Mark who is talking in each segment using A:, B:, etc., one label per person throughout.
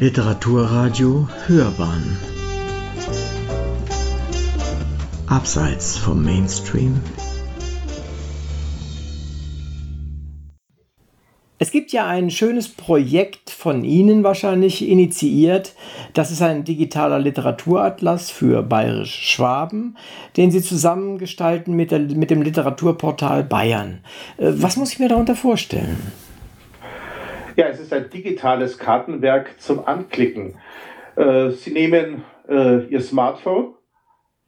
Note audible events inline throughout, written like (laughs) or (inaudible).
A: Literaturradio Hörbahn Abseits vom Mainstream
B: Es gibt ja ein schönes Projekt von Ihnen wahrscheinlich initiiert. Das ist ein digitaler Literaturatlas für Bayerisch Schwaben, den Sie zusammengestalten mit, der, mit dem Literaturportal Bayern. Äh, was muss ich mir darunter vorstellen?
C: Ja, es ist ein digitales Kartenwerk zum Anklicken. Äh, Sie nehmen äh, Ihr Smartphone,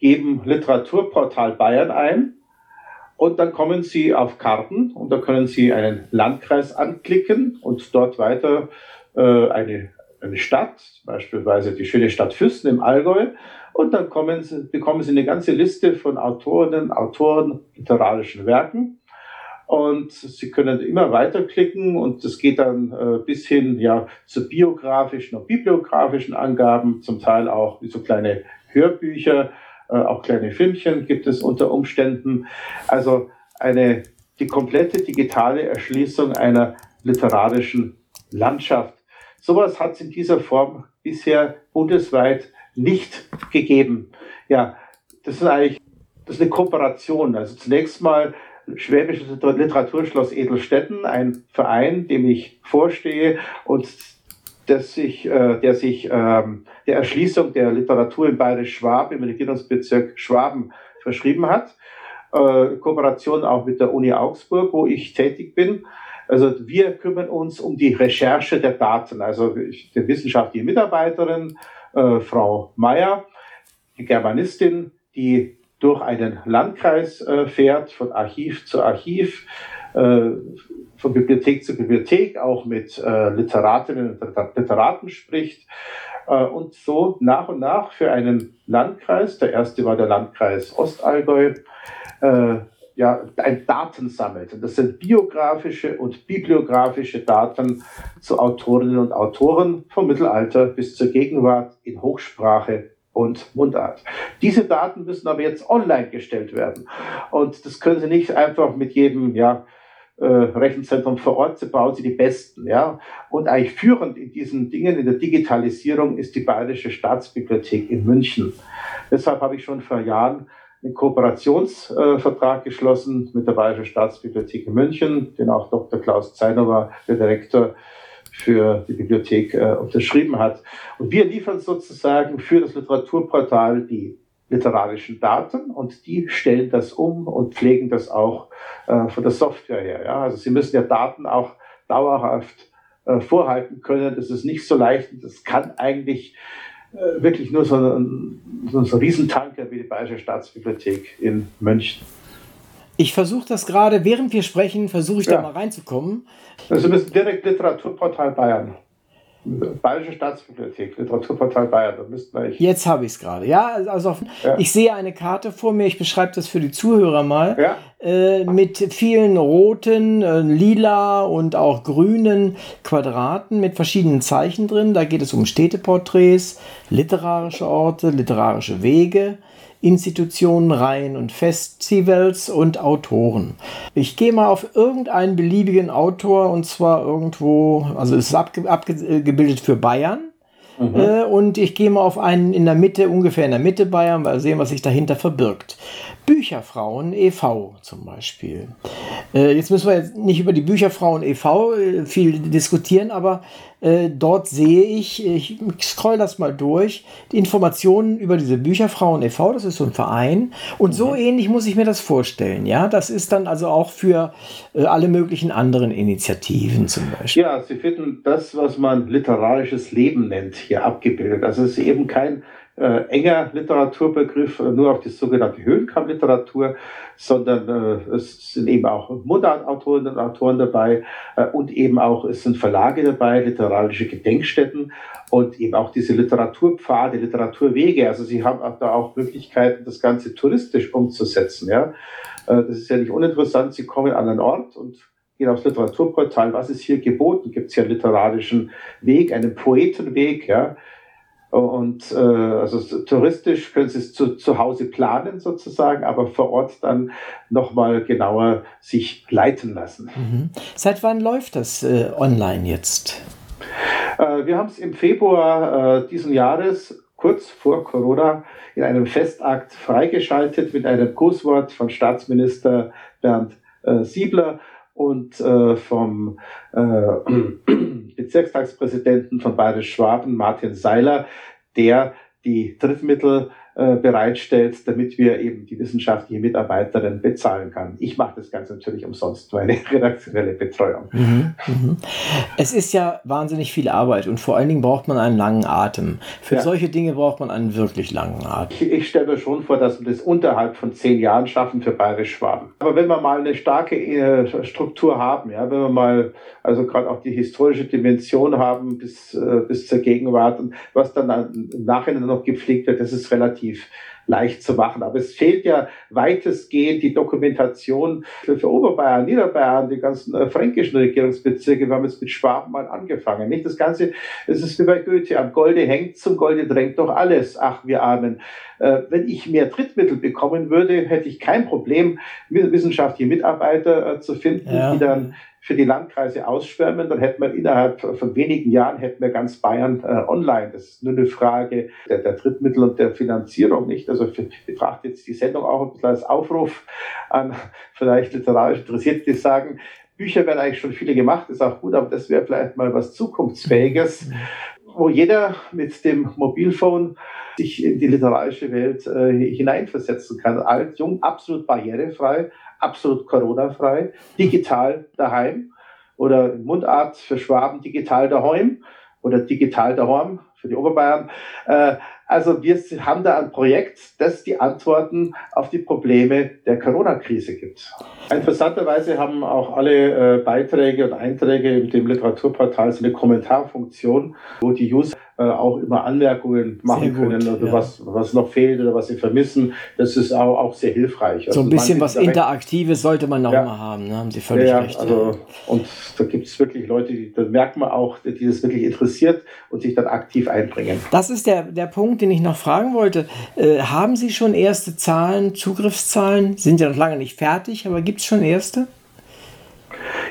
C: geben Literaturportal Bayern ein und dann kommen Sie auf Karten und da können Sie einen Landkreis anklicken und dort weiter äh, eine, eine Stadt, beispielsweise die schöne Stadt Fürsten im Allgäu. Und dann Sie, bekommen Sie eine ganze Liste von Autorinnen, Autoren, literarischen Werken. Und Sie können immer weiterklicken und das geht dann äh, bis hin ja, zu biografischen und bibliografischen Angaben, zum Teil auch so kleine Hörbücher äh, auch kleine Filmchen gibt es unter Umständen. Also eine, die komplette digitale Erschließung einer literarischen Landschaft. Sowas hat es in dieser Form bisher bundesweit nicht gegeben. Ja, das ist eigentlich das ist eine Kooperation. Also zunächst mal Schwäbisches Literaturschloss Edelstetten, ein Verein, dem ich vorstehe und der sich, äh, der sich ähm, der Erschließung der Literatur im Bayerisch-Schwab im Regierungsbezirk Schwaben verschrieben hat. Äh, Kooperation auch mit der Uni Augsburg, wo ich tätig bin. Also wir kümmern uns um die Recherche der Daten. Also die wissenschaftliche Mitarbeiterin, äh, Frau Meyer, die Germanistin, die durch einen Landkreis äh, fährt, von Archiv zu Archiv, äh, von Bibliothek zu Bibliothek, auch mit äh, Literatinnen und Literaten spricht äh, und so nach und nach für einen Landkreis, der erste war der Landkreis Ostallgäu, äh, ja, ein Daten sammelt. Und das sind biografische und bibliografische Daten zu Autorinnen und Autoren vom Mittelalter bis zur Gegenwart in Hochsprache und Mundart. Diese Daten müssen aber jetzt online gestellt werden. Und das können Sie nicht einfach mit jedem, ja, äh, Rechenzentrum vor Ort bauen sie die besten. Ja? Und eigentlich führend in diesen Dingen, in der Digitalisierung, ist die Bayerische Staatsbibliothek in München. Deshalb habe ich schon vor Jahren einen Kooperationsvertrag äh, geschlossen mit der Bayerischen Staatsbibliothek in München, den auch Dr. Klaus Zeinower, der Direktor für die Bibliothek, äh, unterschrieben hat. Und wir liefern sozusagen für das Literaturportal die literarischen Daten und die stellen das um und pflegen das auch äh, von der Software her. Ja? Also sie müssen ja Daten auch dauerhaft äh, vorhalten können. Das ist nicht so leicht. Das kann eigentlich äh, wirklich nur so ein, so ein Riesentanker wie die Bayerische Staatsbibliothek in München.
B: Ich versuche das gerade, während wir sprechen, versuche ich ja. da mal reinzukommen.
C: Also wir müssen direkt Literaturportal Bayern. Bayerische Staatsbibliothek, Literaturportal Bayern, da müssten wir
B: Jetzt habe ich es gerade. Ja, also ja. ich sehe eine Karte vor mir, ich beschreibe das für die Zuhörer mal, ja. äh, mit vielen roten, äh, lila und auch grünen Quadraten mit verschiedenen Zeichen drin. Da geht es um Städteporträts, literarische Orte, literarische Wege. Institutionen, Reihen und Festivals und Autoren. Ich gehe mal auf irgendeinen beliebigen Autor und zwar irgendwo, also es ist abge abgebildet für Bayern. Mhm. Äh, und ich gehe mal auf einen in der Mitte, ungefähr in der Mitte Bayern, weil sehen, was sich dahinter verbirgt. Bücherfrauen e.V. zum Beispiel. Äh, jetzt müssen wir jetzt nicht über die Bücherfrauen e.V. Äh, viel diskutieren, aber äh, dort sehe ich, ich scroll das mal durch, die Informationen über diese Bücherfrauen e.V., das ist so ein Verein. Und so mhm. ähnlich muss ich mir das vorstellen. Ja, das ist dann also auch für äh, alle möglichen anderen Initiativen zum Beispiel.
C: Ja, Sie finden das, was man literarisches Leben nennt, hier abgebildet. Also es ist eben kein äh, enger Literaturbegriff äh, nur auf die sogenannte Höhenkammerliteratur, sondern äh, es sind eben auch Mundartautorinnen und Autoren dabei äh, und eben auch es sind Verlage dabei, literarische Gedenkstätten und eben auch diese Literaturpfade, Literaturwege. Also sie haben auch da auch Möglichkeiten, das Ganze touristisch umzusetzen. Ja, äh, das ist ja nicht uninteressant. Sie kommen an einen Ort und gehen aufs Literaturportal. Was ist hier geboten? Gibt es hier einen literarischen Weg, einen Poetenweg? Ja, und äh, also touristisch können Sie es zu, zu Hause planen sozusagen, aber vor Ort dann nochmal genauer sich leiten lassen.
B: Mhm. Seit wann läuft das äh, online jetzt?
C: Äh, wir haben es im Februar äh, diesen Jahres kurz vor Corona in einem Festakt freigeschaltet mit einem Grußwort von Staatsminister Bernd äh, Siebler und äh, vom äh, (clears throat) Bezirkstagspräsidenten von Bayerisch Schwaben, Martin Seiler, der die Drittmittel bereitstellt, damit wir eben die wissenschaftliche Mitarbeiterin bezahlen kann. Ich mache das Ganze natürlich umsonst, meine (laughs) redaktionelle Betreuung. Mhm,
B: mhm. Es ist ja wahnsinnig viel Arbeit und vor allen Dingen braucht man einen langen Atem. Für ja. solche Dinge braucht man einen wirklich langen Atem.
C: Ich, ich stelle mir schon vor, dass wir das unterhalb von zehn Jahren schaffen für Bayerisch Schwaben. Aber wenn wir mal eine starke äh, Struktur haben, ja, wenn wir mal also gerade auch die historische Dimension haben bis, äh, bis zur Gegenwart und was dann im Nachhinein noch gepflegt wird, das ist relativ if leicht zu machen. Aber es fehlt ja weitestgehend die Dokumentation für, Oberbayern, Niederbayern, die ganzen äh, fränkischen Regierungsbezirke. Wir haben jetzt mit Schwaben mal angefangen. Nicht das Ganze, es ist wie bei Goethe, am Golde hängt, zum Golde drängt doch alles. Ach, wir Armen. Äh, wenn ich mehr Drittmittel bekommen würde, hätte ich kein Problem, wissenschaftliche Mitarbeiter äh, zu finden, ja. die dann für die Landkreise ausschwärmen, dann hätten wir innerhalb von wenigen Jahren hätten wir ganz Bayern äh, online. Das ist nur eine Frage der, der Drittmittel und der Finanzierung, nicht? Also ich betrachte jetzt die Sendung auch ein bisschen als Aufruf an vielleicht literarisch Interessierte, die sagen, Bücher werden eigentlich schon viele gemacht, ist auch gut, aber das wäre vielleicht mal was Zukunftsfähiges, wo jeder mit dem Mobilphone sich in die literarische Welt äh, hineinversetzen kann. Alt, jung, absolut barrierefrei absolut Corona-frei, digital daheim oder Mundart für Schwaben digital daheim oder digital daheim für die Oberbayern. Äh, also wir haben da ein Projekt, das die Antworten auf die Probleme der Corona-Krise gibt. Interessanterweise haben auch alle äh, Beiträge und Einträge in dem Literaturportal so eine Kommentarfunktion, wo die User äh, auch immer Anmerkungen machen können oder ja. was, was noch fehlt oder was sie vermissen. Das ist auch, auch sehr hilfreich.
B: Also so ein bisschen was Interaktives sollte man auch ja. mal haben, ne? haben Sie völlig ja, recht.
C: Also, und da gibt es wirklich Leute, die, da merkt man auch, die das wirklich interessiert und sich dann aktiv einbringen.
B: Das ist der, der Punkt, den ich noch fragen wollte. Äh, haben Sie schon erste Zahlen, Zugriffszahlen? Sind ja noch lange nicht fertig, aber gibt es schon erste?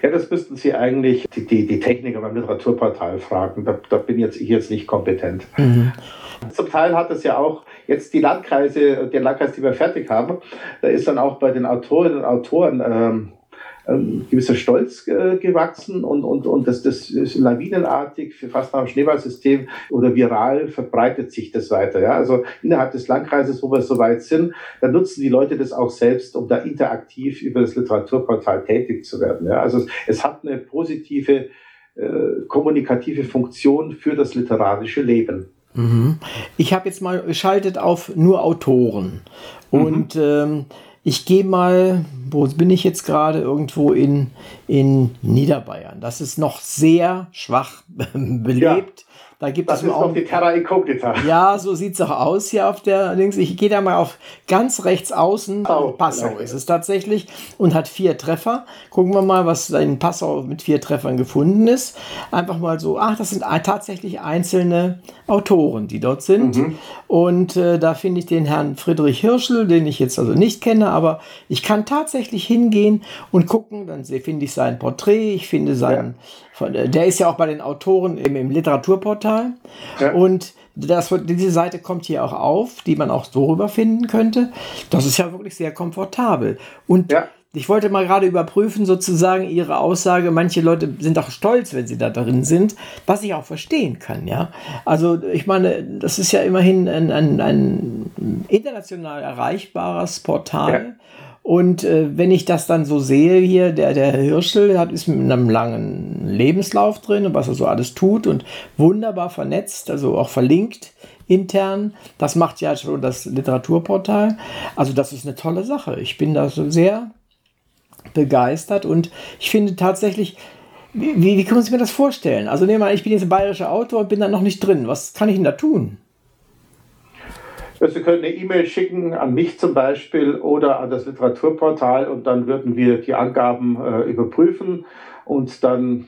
C: Ja, das müssten Sie eigentlich die, die, die Techniker beim Literaturportal fragen. Da, da bin jetzt ich jetzt nicht kompetent. Mhm. Zum Teil hat es ja auch jetzt die Landkreise, den Landkreis, die wir fertig haben, da ist dann auch bei den Autorinnen und Autoren ähm, ein gewisser Stolz äh, gewachsen und, und, und das, das ist lawinenartig für fast nach dem Schneeballsystem oder viral verbreitet sich das weiter. Ja? Also innerhalb des Landkreises, wo wir so weit sind, da nutzen die Leute das auch selbst, um da interaktiv über das Literaturportal tätig zu werden. Ja? Also es, es hat eine positive äh, kommunikative Funktion für das literarische Leben.
B: Mhm. Ich habe jetzt mal geschaltet auf nur Autoren. Und mhm. ähm, ich gehe mal, wo bin ich jetzt gerade? Irgendwo in, in Niederbayern. Das ist noch sehr schwach (laughs) belebt. Ja. Da gibt
C: das
B: es
C: ist auch die Terra Incognita.
B: Ja, so sieht es auch aus hier auf der links. Ich gehe da mal auf ganz rechts außen. Oh, Passau genau. ist es tatsächlich und hat vier Treffer. Gucken wir mal, was in Passau mit vier Treffern gefunden ist. Einfach mal so, ach, das sind tatsächlich einzelne Autoren, die dort sind. Mhm. Und äh, da finde ich den Herrn Friedrich Hirschel, den ich jetzt also nicht kenne, aber ich kann tatsächlich hingehen und gucken. Dann finde ich sein Porträt, ich finde seinen. Ja von, äh, der ist ja auch bei den Autoren im, im Literaturportal. Ja. Und das, diese Seite kommt hier auch auf, die man auch so rüberfinden könnte. Das ist ja wirklich sehr komfortabel. Und ja. ich wollte mal gerade überprüfen, sozusagen Ihre Aussage. Manche Leute sind auch stolz, wenn sie da drin sind, was ich auch verstehen kann, ja. Also, ich meine, das ist ja immerhin ein, ein, ein international erreichbares Portal. Ja. Und äh, wenn ich das dann so sehe hier, der, der Hirschel hat, ist mit einem langen Lebenslauf drin und was er so alles tut und wunderbar vernetzt, also auch verlinkt intern. Das macht ja schon das Literaturportal. Also das ist eine tolle Sache. Ich bin da so sehr begeistert und ich finde tatsächlich, wie, wie kann man sich mir das vorstellen? Also nehmen wir mal, ich bin jetzt ein bayerischer Autor und bin da noch nicht drin. Was kann ich denn da tun?
C: Sie können eine E-Mail schicken an mich zum Beispiel oder an das Literaturportal und dann würden wir die Angaben äh, überprüfen und dann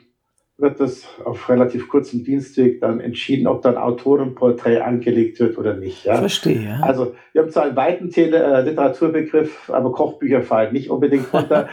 C: wird das auf relativ kurzem Dienstweg dann entschieden, ob dann Autorenporträt angelegt wird oder nicht. Ja?
B: Verstehe. Ja.
C: Also wir haben zwar einen weiten Tele äh, Literaturbegriff, aber Kochbücher fallen nicht unbedingt runter.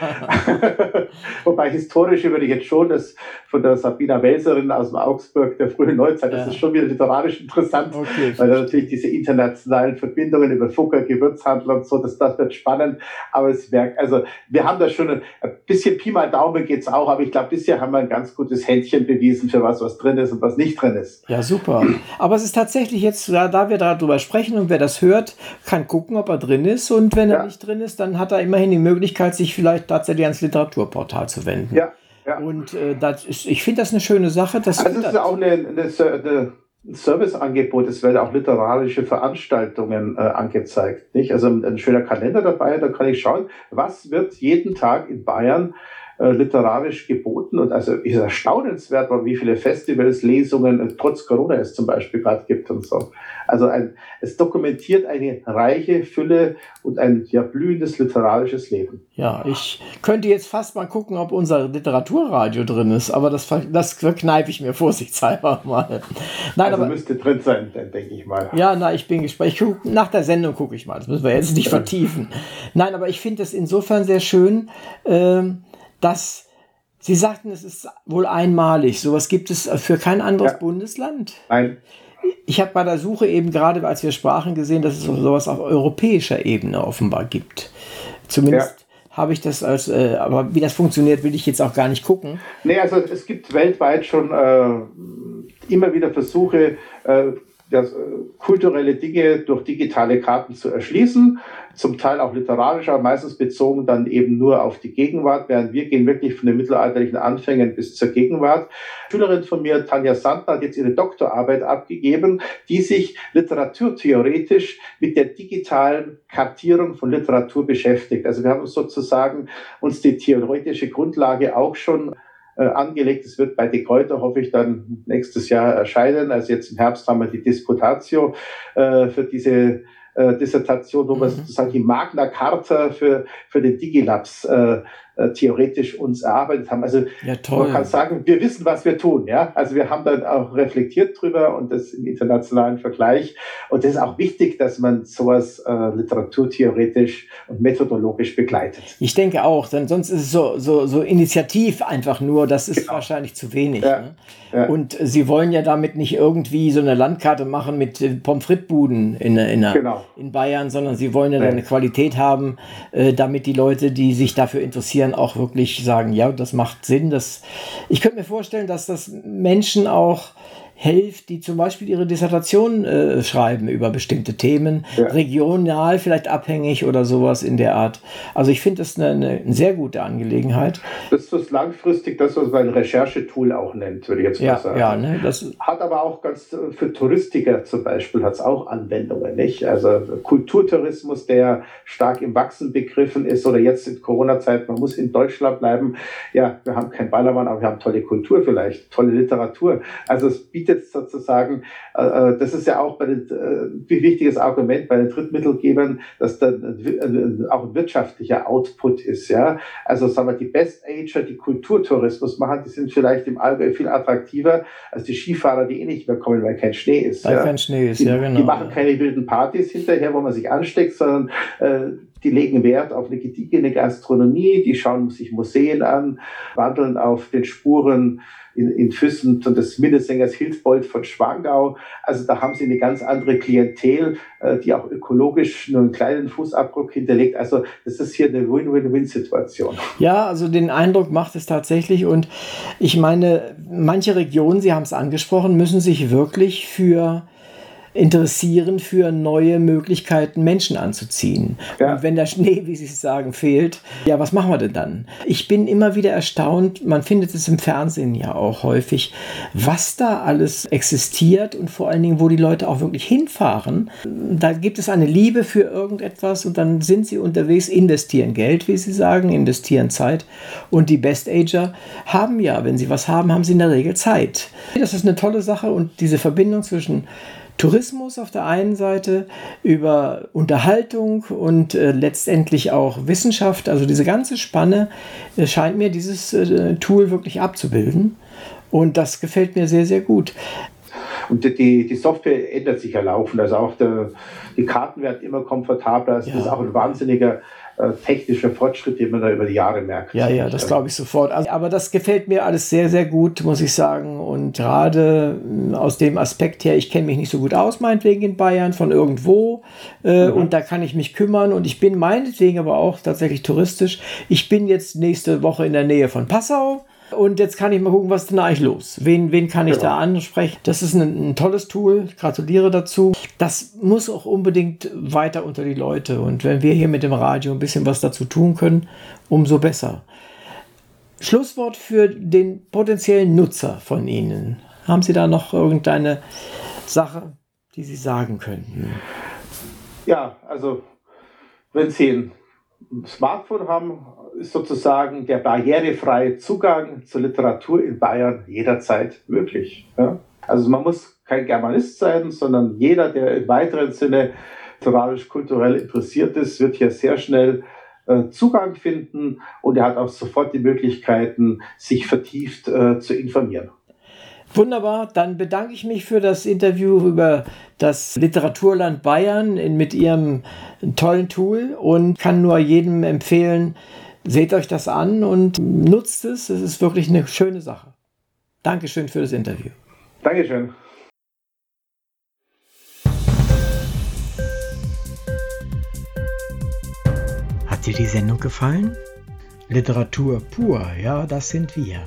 C: (laughs) (laughs) Wobei historisch würde ich jetzt schon das von der Sabina Welserin aus dem Augsburg der frühen Neuzeit, ja. das ist schon wieder literarisch interessant, okay. weil da natürlich diese internationalen Verbindungen über Fugger, Gewürzhandel und so, das, das wird spannend. Aber es merkt, also wir haben da schon ein, ein bisschen Pi mal Daumen geht's auch, aber ich glaube, bisher haben wir ein ganz gutes Händchen bewiesen für was, was drin ist und was nicht drin ist.
B: Ja, super. Aber es ist tatsächlich jetzt, da wir darüber sprechen und wer das hört, kann gucken, ob er drin ist. Und wenn ja. er nicht drin ist, dann hat er immerhin die Möglichkeit, sich vielleicht tatsächlich ans Literaturportal zu wenden.
C: Ja.
B: ja. Und äh, das ist, ich finde das eine schöne Sache. Das
C: also es ist auch eine, eine, eine ein Serviceangebot, es werden auch literarische Veranstaltungen äh, angezeigt. Nicht? Also ein, ein, schöner Kalender dabei, da kann ich schauen, was wird jeden Tag in Bayern äh, literarisch geboten. Und also ist erstaunenswert, wie viele Festivals, Lesungen, äh, trotz Corona es zum Beispiel gerade gibt und so. Also ein, es dokumentiert eine reiche Fülle und ein ja, blühendes literarisches Leben.
B: Ja, ich könnte jetzt fast mal gucken, ob unser Literaturradio drin ist, aber das, das verkneife ich mir vorsichtshalber (laughs) mal.
C: Nein, also aber, müsste drin sein, denke ich mal.
B: Ja, na, ich bin gespannt. Ich guck, nach der Sendung gucke ich mal. Das müssen wir jetzt nicht (laughs) vertiefen. Nein, aber ich finde es insofern sehr schön, ähm, dass Sie sagten, es ist wohl einmalig. Sowas gibt es für kein anderes ja. Bundesland.
C: Nein.
B: Ich habe bei der Suche eben gerade, als wir sprachen, gesehen, dass es sowas auf europäischer Ebene offenbar gibt. Zumindest ja. habe ich das als, äh, aber wie das funktioniert, will ich jetzt auch gar nicht gucken.
C: Nee, also es gibt weltweit schon äh, immer wieder Versuche, äh, das, äh, kulturelle Dinge durch digitale Karten zu erschließen, zum Teil auch literarisch, aber meistens bezogen dann eben nur auf die Gegenwart, während wir gehen wirklich von den mittelalterlichen Anfängen bis zur Gegenwart. Eine Schülerin von mir, Tanja Sandner, hat jetzt ihre Doktorarbeit abgegeben, die sich literaturtheoretisch mit der digitalen Kartierung von Literatur beschäftigt. Also wir haben sozusagen uns die theoretische Grundlage auch schon äh, angelegt. Es wird bei De Kräuter, hoffe ich, dann nächstes Jahr erscheinen. Also jetzt im Herbst haben wir die Disputatio äh, für diese äh, Dissertation, wo mhm. wir sozusagen die Magna Carta für, für den Digilabs äh, äh, theoretisch uns erarbeitet haben. Also ja, man kann sagen, wir wissen, was wir tun. Ja, also wir haben dann auch reflektiert drüber und das im internationalen Vergleich. Und das ist auch wichtig, dass man sowas äh, literaturtheoretisch und methodologisch begleitet.
B: Ich denke auch, denn sonst ist es so so, so initiativ einfach nur. Das ist genau. wahrscheinlich zu wenig. Ja. Ne? Ja. Und Sie wollen ja damit nicht irgendwie so eine Landkarte machen mit äh, Pommes frites Buden in, in, genau. in Bayern, sondern Sie wollen ja eine Qualität haben, äh, damit die Leute, die sich dafür interessieren interessieren, auch wirklich sagen, ja, das macht Sinn. Das, ich könnte mir vorstellen, dass das Menschen auch hilft, die zum Beispiel ihre Dissertation äh, schreiben über bestimmte Themen, ja. regional vielleicht abhängig oder sowas in der Art. Also ich finde das eine, eine, sehr gute Angelegenheit.
C: Das ist langfristig das, was man ein Recherchetool auch nennt, würde ich jetzt
B: ja,
C: mal sagen.
B: Ja, ne, das
C: hat aber auch ganz für Touristiker zum Beispiel hat es auch Anwendungen, nicht? Also Kulturtourismus, der stark im Wachsen begriffen ist oder jetzt in Corona-Zeit, man muss in Deutschland bleiben. Ja, wir haben kein Ballermann, aber wir haben tolle Kultur vielleicht, tolle Literatur. Also es bietet bietet sozusagen, äh, äh, das ist ja auch bei den, äh, ein wichtiges Argument bei den Drittmittelgebern, dass dann auch ein wirtschaftlicher Output ist. Ja? Also sagen wir, die Best Ager, die Kulturtourismus machen, die sind vielleicht im Allgäu viel attraktiver als die Skifahrer, die eh nicht mehr kommen, weil kein Schnee ist.
B: Weil ja? kein Schnee ist,
C: die,
B: ja genau.
C: Die machen keine wilden Partys hinterher, wo man sich ansteckt, sondern äh, die legen Wert auf eine gediegene Gastronomie, die schauen sich Museen an, wandeln auf den Spuren in, in Füssen des Minnesängers Hilfbold von Schwangau. Also da haben sie eine ganz andere Klientel, äh, die auch ökologisch nur einen kleinen Fußabdruck hinterlegt. Also das ist hier eine Win-Win-Win-Situation.
B: Ja, also den Eindruck macht es tatsächlich. Und ich meine, manche Regionen, Sie haben es angesprochen, müssen sich wirklich für interessieren für neue Möglichkeiten, Menschen anzuziehen. Ja. Und wenn der Schnee, wie Sie sagen, fehlt, ja, was machen wir denn dann? Ich bin immer wieder erstaunt, man findet es im Fernsehen ja auch häufig, was da alles existiert und vor allen Dingen, wo die Leute auch wirklich hinfahren. Da gibt es eine Liebe für irgendetwas und dann sind sie unterwegs, investieren Geld, wie Sie sagen, investieren Zeit. Und die Best-Ager haben ja, wenn sie was haben, haben sie in der Regel Zeit. Das ist eine tolle Sache und diese Verbindung zwischen Tourismus auf der einen Seite, über Unterhaltung und äh, letztendlich auch Wissenschaft. Also diese ganze Spanne äh, scheint mir dieses äh, Tool wirklich abzubilden. Und das gefällt mir sehr, sehr gut.
C: Und die, die Software ändert sich ja laufend. Also auch der, die Karten werden immer komfortabler. Also ja. Das ist auch ein wahnsinniger äh, technischer Fortschritt, den man da über die Jahre merkt.
B: Ja, ja, das glaube ich sofort. Also, aber das gefällt mir alles sehr, sehr gut, muss ich sagen. Und gerade äh, aus dem Aspekt her, ich kenne mich nicht so gut aus, meinetwegen in Bayern, von irgendwo. Äh, mhm. Und da kann ich mich kümmern. Und ich bin meinetwegen aber auch tatsächlich touristisch. Ich bin jetzt nächste Woche in der Nähe von Passau. Und jetzt kann ich mal gucken, was ist denn eigentlich los? Wen, wen kann ich genau. da ansprechen? Das ist ein, ein, tolles Tool. Ich gratuliere dazu. Das muss auch unbedingt weiter unter die Leute. Und wenn wir hier mit dem Radio ein bisschen was dazu tun können, umso besser. Schlusswort für den potenziellen Nutzer von Ihnen. Haben Sie da noch irgendeine Sache, die Sie sagen könnten?
C: Ja, also wenn Sie ein Smartphone haben, ist sozusagen der barrierefreie Zugang zur Literatur in Bayern jederzeit möglich. Ja? Also man muss kein Germanist sein, sondern jeder, der im weiteren Sinne literarisch-kulturell interessiert ist, wird hier sehr schnell äh, Zugang finden und er hat auch sofort die Möglichkeiten, sich vertieft äh, zu informieren.
B: Wunderbar, dann bedanke ich mich für das Interview über das Literaturland Bayern mit Ihrem tollen Tool und kann nur jedem empfehlen, seht euch das an und nutzt es. Es ist wirklich eine schöne Sache. Dankeschön für das Interview.
C: Dankeschön.
B: Hat dir die Sendung gefallen? Literatur pur, ja, das sind wir